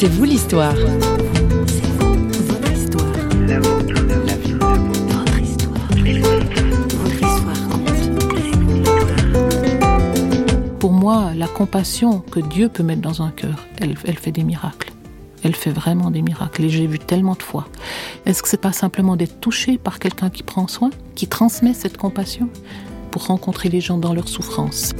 C'est vous l'histoire. Pour moi, la compassion que Dieu peut mettre dans un cœur, elle, elle fait des miracles. Elle fait vraiment des miracles et j'ai vu tellement de fois. Est-ce que c'est pas simplement d'être touché par quelqu'un qui prend soin, qui transmet cette compassion pour rencontrer les gens dans leur souffrance?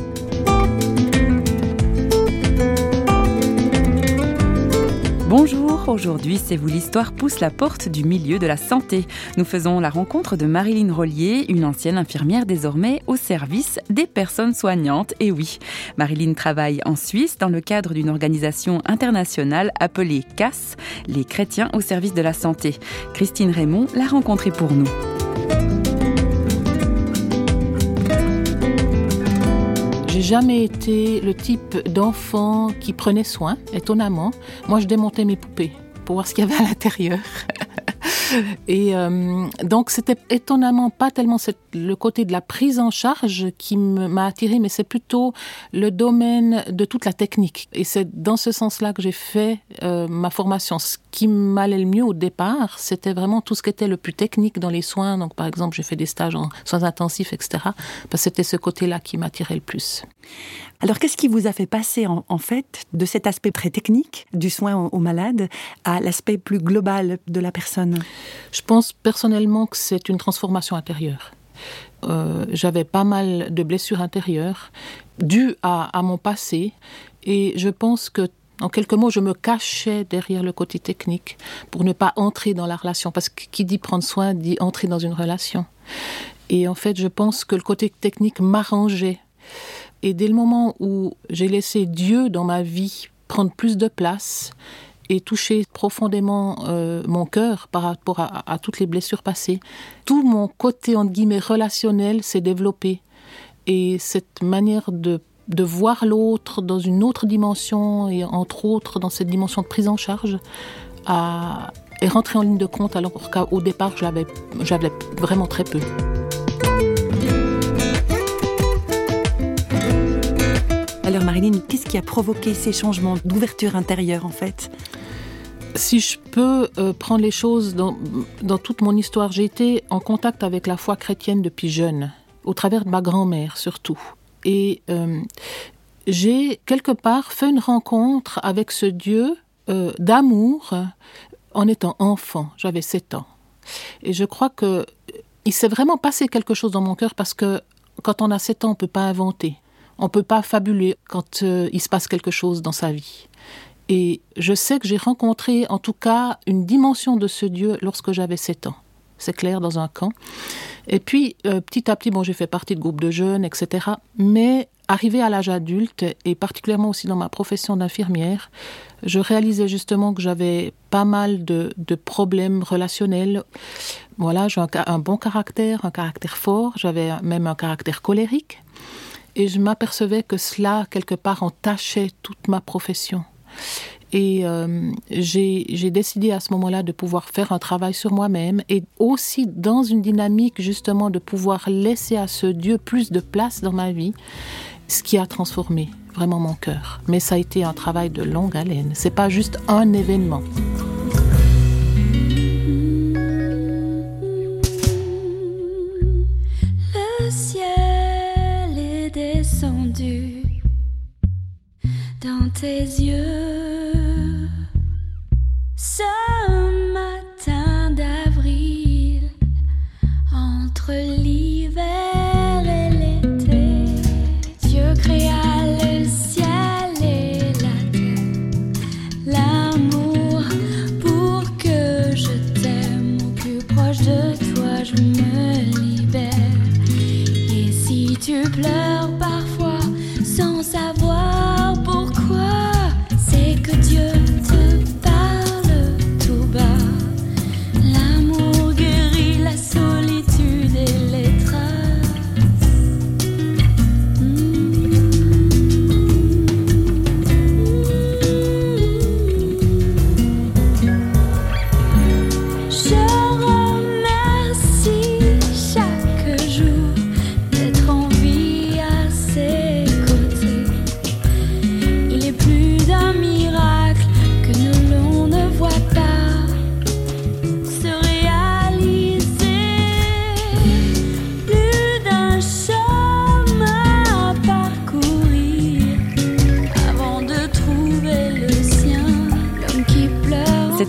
Aujourd'hui C'est vous l'histoire pousse la porte du milieu de la santé. Nous faisons la rencontre de Marilyn Rollier, une ancienne infirmière désormais au service des personnes soignantes. Et oui, Marilyn travaille en Suisse dans le cadre d'une organisation internationale appelée CAS, les chrétiens au service de la santé. Christine Raymond l'a rencontrée pour nous. J'ai jamais été le type d'enfant qui prenait soin, étonnamment. Moi, je démontais mes poupées pour voir ce qu'il y avait à l'intérieur. Et euh, donc, c'était étonnamment pas tellement le côté de la prise en charge qui m'a attiré, mais c'est plutôt le domaine de toute la technique. Et c'est dans ce sens-là que j'ai fait euh, ma formation. Qui m'allait le mieux au départ, c'était vraiment tout ce qui était le plus technique dans les soins. Donc, par exemple, j'ai fait des stages en soins intensifs, etc. Parce que c'était ce côté-là qui m'attirait le plus. Alors, qu'est-ce qui vous a fait passer, en, fait, de cet aspect très technique du soin aux, malades à l'aspect plus global de la personne? Je pense personnellement que c'est une transformation intérieure. Euh, j'avais pas mal de blessures intérieures dues à, à, mon passé et je pense que en quelques mots, je me cachais derrière le côté technique pour ne pas entrer dans la relation. Parce que qui dit prendre soin dit entrer dans une relation. Et en fait, je pense que le côté technique m'arrangeait et dès le moment où j'ai laissé Dieu dans ma vie prendre plus de place et toucher profondément euh, mon cœur par rapport à, toutes les blessures passées, tout mon côté entre guillemets relationnel s'est développé. Et cette manière de, de voir l'autre dans une autre dimension, et entre autres dans cette dimension de prise en charge, a, est rentrée en ligne de compte alors qu'au départ, j'avais vraiment très peu. Alors Marilyn, qu'est-ce qui a provoqué ces changements d'ouverture intérieure en fait? Si je peux euh, prendre les choses dans, dans toute mon histoire, j'ai été en contact avec la foi chrétienne depuis jeune, au travers de ma grand-mère surtout. Et euh, j'ai quelque part fait une rencontre avec ce Dieu euh, d'amour en étant enfant. J'avais 7 ans. Et je crois que il s'est vraiment passé quelque chose dans mon cœur parce que quand on a 7 ans, on ne peut pas inventer. On ne peut pas fabuler quand euh, il se passe quelque chose dans sa vie. Et je sais que j'ai rencontré en tout cas une dimension de ce Dieu lorsque j'avais 7 ans. C'est clair, dans un camp. Et puis, euh, petit à petit, bon, j'ai fait partie de groupes de jeunes, etc. Mais arrivé à l'âge adulte, et particulièrement aussi dans ma profession d'infirmière, je réalisais justement que j'avais pas mal de, problèmes relationnels. Voilà, j'ai un bon caractère, un caractère fort, j'avais même un caractère colérique. Et je m'apercevais que cela, quelque part, entachait toute ma profession. Et euh, j'ai décidé à ce moment-là de pouvoir faire un travail sur moi-même et aussi dans une dynamique justement de pouvoir laisser à ce Dieu plus de place dans ma vie, ce qui a transformé vraiment mon cœur. Mais ça a été un travail de longue haleine. C'est pas juste un événement.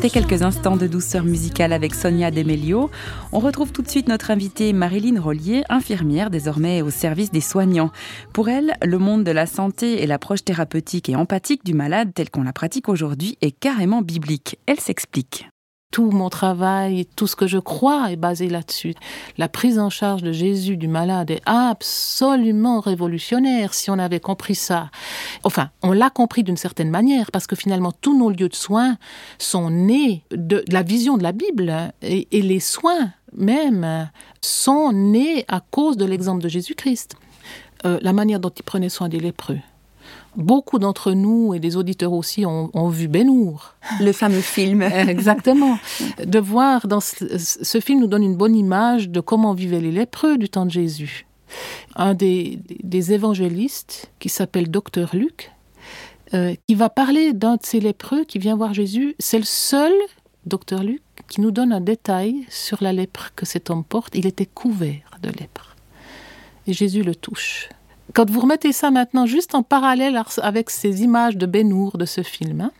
C'était quelques instants de douceur musicale avec Sonia Demelio. On retrouve tout de suite notre invitée Marilyn Rollier, infirmière désormais au service des soignants. Pour elle, le monde de la santé et l'approche thérapeutique et empathique du malade tel qu'on la pratique aujourd'hui est carrément biblique. Elle s'explique. Tout mon travail, tout ce que je crois est basé là-dessus. La prise en charge de Jésus du malade est absolument révolutionnaire si on avait compris ça. Enfin, on l'a compris d'une certaine manière parce que finalement tous nos lieux de soins sont nés de la vision de la Bible et, les soins même sont nés à cause de l'exemple de Jésus-Christ. Euh, la manière dont il prenait soin des lépreux, beaucoup d'entre nous et des auditeurs aussi ont, vu Benour. Le fameux film. Exactement. De voir dans ce, film nous donne une bonne image de comment vivaient les lépreux du temps de Jésus. Un des, évangélistes qui s'appelle Docteur Luc, euh, qui va parler d'un de ces lépreux qui vient voir Jésus. C'est le seul, Docteur Luc, qui nous donne un détail sur la lèpre que cet homme porte. Il était couvert de lèpre. Et Jésus le touche. Quand vous remettez ça maintenant juste en parallèle avec ces images de Benour de ce film, hein,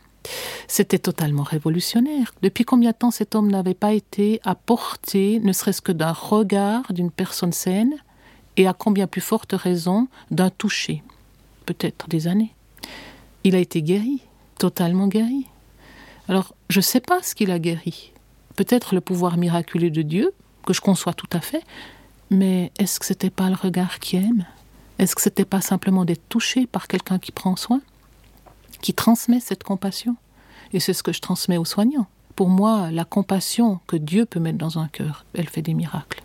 c'était totalement révolutionnaire. Depuis combien de temps cet homme n'avait pas été à portée, ne serait-ce que d'un regard d'une personne saine, et à combien plus forte raison d'un toucher Peut-être des années. Il a été guéri, totalement guéri. Alors, je ne sais pas ce qu'il a guéri. Peut-être le pouvoir miraculeux de Dieu, que je conçois tout à fait, mais est-ce que c'était pas le regard qui aime? Est-ce que c'était pas simplement d'être touché par quelqu'un qui prend soin, qui transmet cette compassion? Et c'est ce que je transmets aux soignants. Pour moi, la compassion que Dieu peut mettre dans un cœur, elle fait des miracles.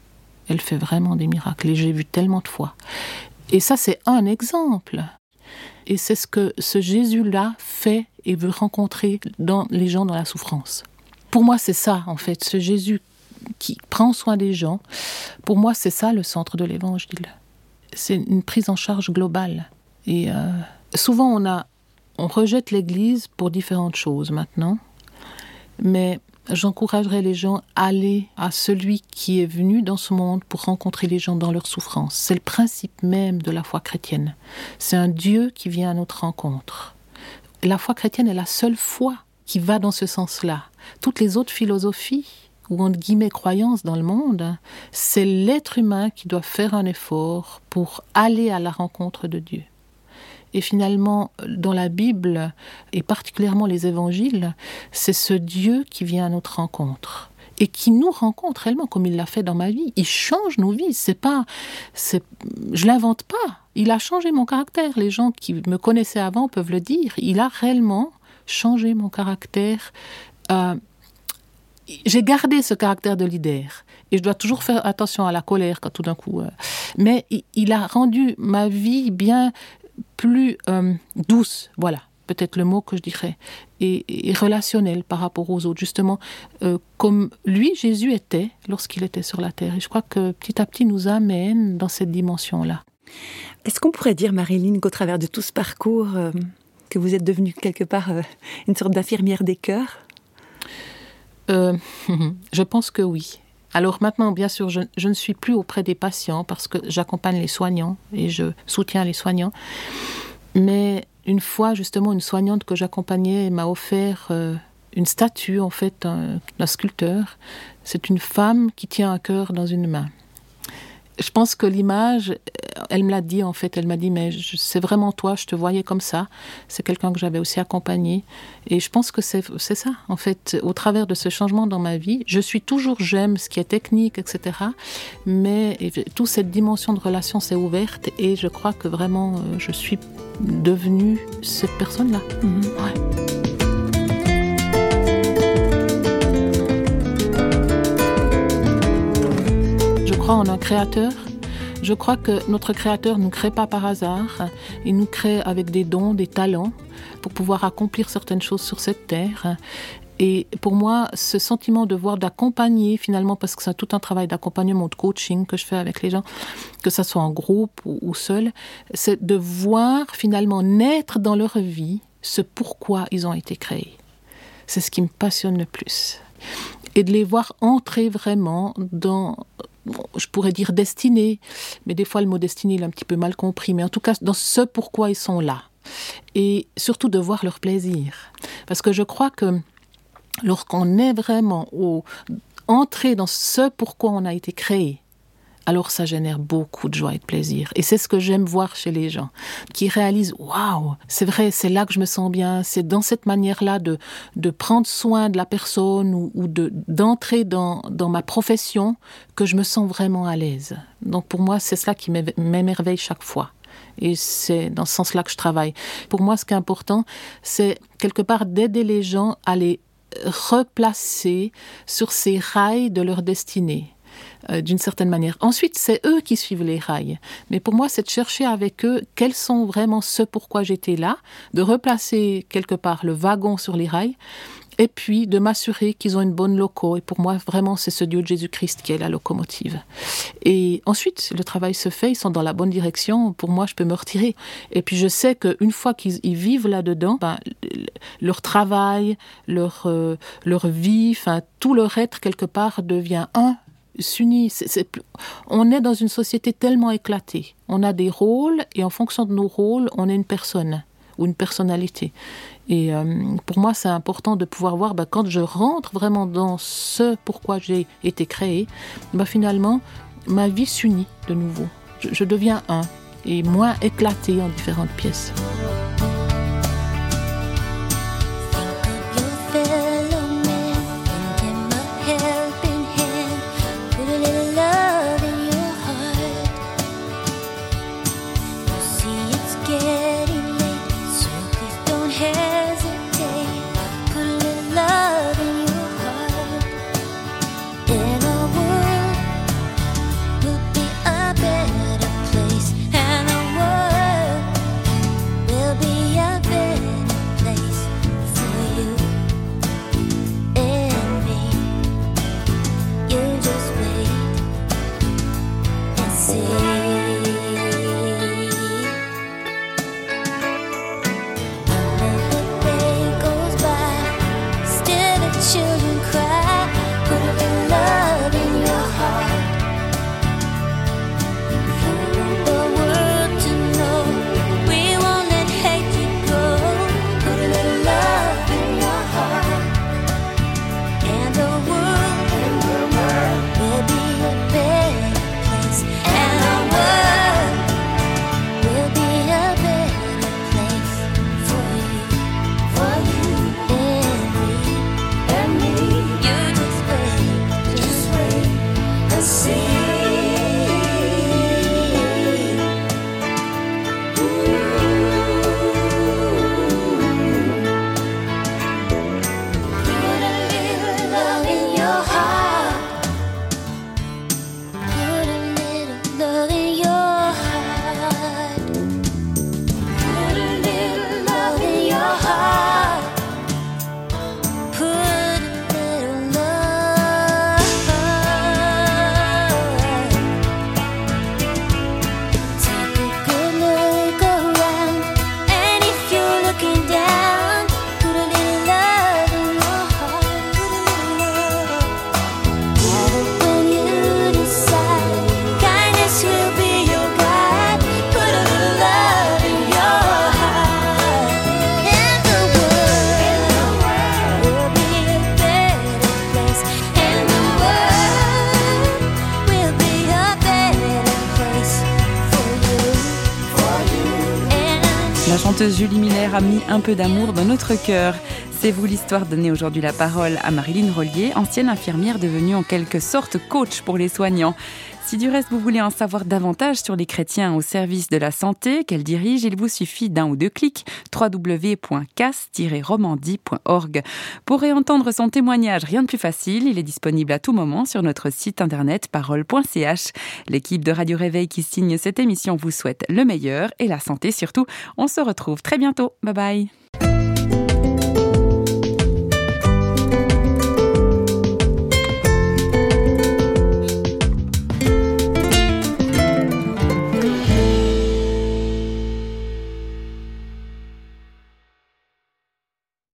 Elle fait vraiment des miracles. Et j'ai vu tellement de fois. Et ça, c'est un exemple. Et c'est ce que ce Jésus-là fait et veut rencontrer dans les gens dans la souffrance. Pour moi, c'est ça, en fait, ce Jésus qui prend soin des gens. Pour moi, c'est ça le centre de l'évangile c'est une prise en charge globale. Et euh, souvent, on, a, on rejette l'Église pour différentes choses maintenant, mais j'encouragerais les gens à aller à celui qui est venu dans ce monde pour rencontrer les gens dans leur souffrance. C'est le principe même de la foi chrétienne. C'est un Dieu qui vient à notre rencontre. La foi chrétienne est la seule foi qui va dans ce sens-là. Toutes les autres philosophies ou entre guillemets croyance dans le monde, c'est l'être humain qui doit faire un effort pour aller à la rencontre de Dieu. Et finalement, dans la Bible, et particulièrement les évangiles, c'est ce Dieu qui vient à notre rencontre et qui nous rencontre réellement comme il l'a fait dans ma vie. Il change nos vies. C'est pas, c'est, je l'invente pas. Il a changé mon caractère. Les gens qui me connaissaient avant peuvent le dire. Il a réellement changé mon caractère. Euh, j'ai gardé ce caractère de leader. Et je dois toujours faire attention à la colère quand tout d'un coup. Euh, mais il, a rendu ma vie bien plus euh, douce, voilà, peut-être le mot que je dirais, et, relationnelle par rapport aux autres, justement, euh, comme lui, Jésus était lorsqu'il était sur la terre. Et je crois que petit à petit nous amène dans cette dimension-là. Est-ce qu'on pourrait dire, Marilyn, qu'au travers de tout ce parcours, que vous êtes devenue quelque part une sorte d'infirmière des cœurs? Euh, je pense que oui. Alors maintenant, bien sûr, je, ne suis plus auprès des patients parce que j'accompagne les soignants et je soutiens les soignants. Mais une fois, justement, une soignante que j'accompagnais m'a offert euh, une statue, en fait, d'un sculpteur. C'est une femme qui tient un cœur dans une main je pense que l'image, elle me l'a dit en fait, elle m'a dit mais c'est vraiment toi, je te voyais comme ça. C'est quelqu'un que j'avais aussi accompagné. Et je pense que c'est ça en fait, au travers de ce changement dans ma vie, je suis toujours, j'aime ce qui est technique, etc. Mais toute cette dimension de relation s'est ouverte et je crois que vraiment euh, je suis devenue cette personne-là. Mm-hmm. En un créateur. Je crois que notre créateur ne nous crée pas par hasard. Il nous crée avec des dons, des talents pour pouvoir accomplir certaines choses sur cette terre. Et pour moi, ce sentiment de voir, d'accompagner finalement, parce que c'est tout un travail d'accompagnement, de coaching que je fais avec les gens, que ce soit en groupe ou, ou seul, c'est de voir finalement naître dans leur vie ce pourquoi ils ont été créés. C'est ce qui me passionne le plus. Et de les voir entrer vraiment dans je pourrais dire destinée, mais des fois le mot destinée il est un petit peu mal compris, mais en tout cas dans ce pourquoi ils sont là. Et surtout de voir leur plaisir. Parce que je crois que lorsqu'on est vraiment au, entré dans ce pourquoi on a été créé, alors ça génère beaucoup de joie et de plaisir. Et c'est ce que j'aime voir chez les gens, qui réalisent, waouh, c'est vrai, c'est là que je me sens bien, c'est dans cette manière-là de, de prendre soin de la personne ou, ou de, d'entrer dans, dans ma profession que je me sens vraiment à l'aise. Donc pour moi, c'est cela qui m'émerveille chaque fois. Et c'est dans ce sens-là que je travaille. Pour moi, ce qui est important, c'est quelque part d'aider les gens à les replacer sur ces rails de leur destinée. Euh, d'une certaine manière. Ensuite, c'est eux qui suivent les rails. Mais pour moi, c'est de chercher avec eux quels sont vraiment ce pourquoi j'étais là, de replacer quelque part le wagon sur les rails et puis de m'assurer qu'ils ont une bonne loco. Et pour moi, vraiment, c'est ce Dieu de Jésus-Christ qui est la locomotive. Et ensuite, le travail se fait, ils sont dans la bonne direction. Pour moi, je peux me retirer. Et puis, je sais qu'une fois qu'ils vivent là-dedans, ben, leur travail, leur, euh, leur vie, enfin, tout leur être, quelque part, devient un s'unit. on est dans une société tellement éclatée. On a des rôles et en fonction de nos rôles, on est une personne ou une personnalité. Et euh, pour moi, c'est important de pouvoir voir, bah, quand je rentre vraiment dans ce pourquoi j'ai été créé, bah, finalement, ma vie s'unit de nouveau. Je, je deviens un et moins éclaté en différentes pièces. Julie Miller a mis un peu d'amour dans notre cœur. C'est vous l'histoire donnée aujourd'hui la parole à Marilyn Rollier, ancienne infirmière devenue en quelque sorte coach pour les soignants. Si du reste vous voulez en savoir davantage sur les chrétiens au service de la santé qu'elle dirige, il vous suffit d'un ou deux clics www.cas-romandie.org. Pour réentendre son témoignage, rien de plus facile, il est disponible à tout moment sur notre site internet parole.ch. L'équipe de Radio Réveil qui signe cette émission vous souhaite le meilleur et la santé surtout. On se retrouve très bientôt. Bye bye.